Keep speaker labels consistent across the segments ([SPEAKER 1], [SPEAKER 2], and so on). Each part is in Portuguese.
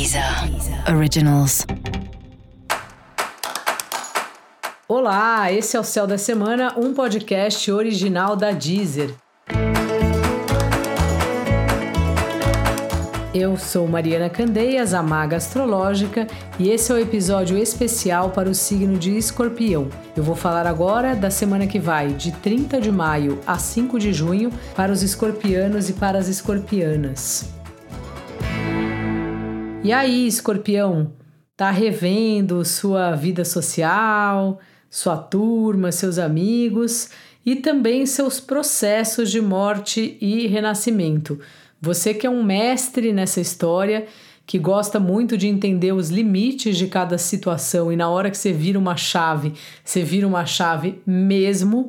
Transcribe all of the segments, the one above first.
[SPEAKER 1] Deezer Originals.
[SPEAKER 2] Olá, esse é o Céu da Semana, um podcast original da Deezer. Eu sou Mariana Candeias, a maga astrológica, e esse é o episódio especial para o signo de Escorpião. Eu vou falar agora da semana que vai, de 30 de maio a 5 de junho, para os escorpianos e para as escorpianas. E aí, escorpião, tá revendo sua vida social, sua turma, seus amigos e também seus processos de morte e renascimento. Você que é um mestre nessa história, que gosta muito de entender os limites de cada situação e na hora que você vira uma chave, você vira uma chave mesmo.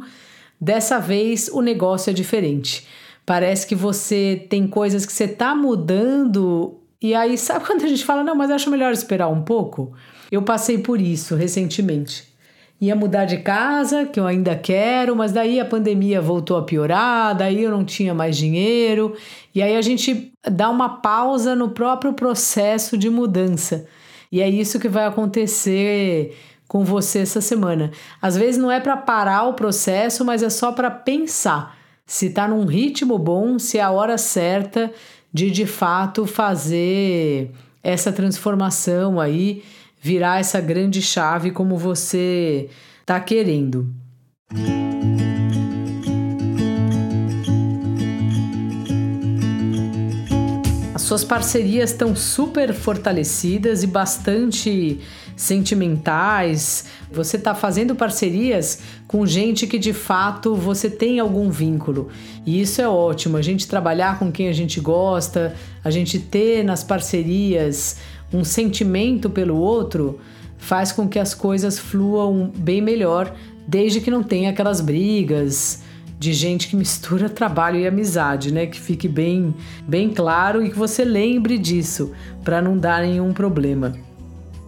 [SPEAKER 2] Dessa vez o negócio é diferente. Parece que você tem coisas que você está mudando e aí sabe quando a gente fala, não, mas acho melhor esperar um pouco? Eu passei por isso recentemente ia mudar de casa, que eu ainda quero, mas daí a pandemia voltou a piorar, daí eu não tinha mais dinheiro, e aí a gente dá uma pausa no próprio processo de mudança. E é isso que vai acontecer com você essa semana. Às vezes não é para parar o processo, mas é só para pensar se está num ritmo bom, se é a hora certa de de fato fazer essa transformação aí virar essa grande chave como você está querendo. Suas parcerias estão super fortalecidas e bastante sentimentais. Você está fazendo parcerias com gente que de fato você tem algum vínculo. E isso é ótimo. A gente trabalhar com quem a gente gosta, a gente ter nas parcerias um sentimento pelo outro faz com que as coisas fluam bem melhor, desde que não tenha aquelas brigas de gente que mistura trabalho e amizade, né? Que fique bem, bem claro e que você lembre disso para não dar nenhum problema.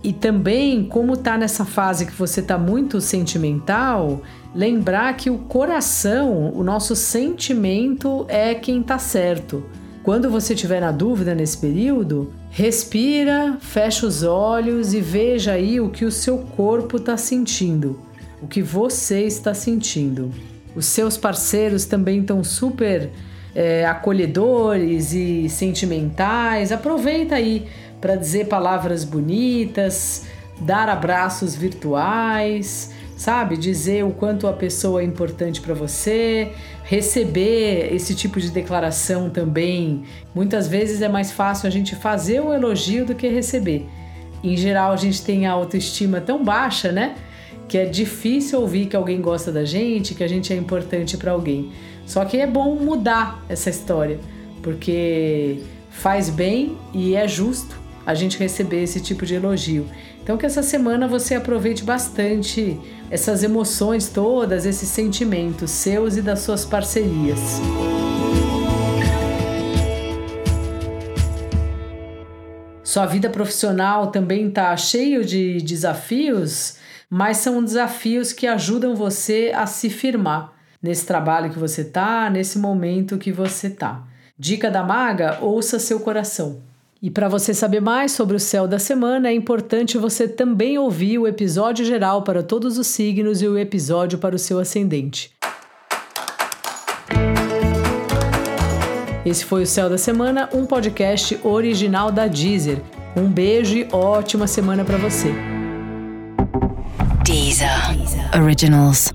[SPEAKER 2] E também, como tá nessa fase que você tá muito sentimental, lembrar que o coração, o nosso sentimento é quem tá certo. Quando você estiver na dúvida nesse período, respira, fecha os olhos e veja aí o que o seu corpo está sentindo, o que você está sentindo. Os seus parceiros também estão super é, acolhedores e sentimentais. Aproveita aí para dizer palavras bonitas, dar abraços virtuais sabe? Dizer o quanto a pessoa é importante para você, receber esse tipo de declaração também. Muitas vezes é mais fácil a gente fazer o elogio do que receber. Em geral, a gente tem a autoestima tão baixa, né? Que é difícil ouvir que alguém gosta da gente, que a gente é importante para alguém. Só que é bom mudar essa história, porque faz bem e é justo a gente receber esse tipo de elogio. Então que essa semana você aproveite bastante essas emoções todas, esses sentimentos seus e das suas parcerias. Sua vida profissional também está cheio de desafios, mas são desafios que ajudam você a se firmar nesse trabalho que você está, nesse momento que você está. Dica da maga: ouça seu coração. E para você saber mais sobre o céu da semana, é importante você também ouvir o episódio geral para todos os signos e o episódio para o seu ascendente. Esse foi o Céu da Semana, um podcast original da Deezer. Um beijo e ótima semana para você.
[SPEAKER 1] Deezer. Originals.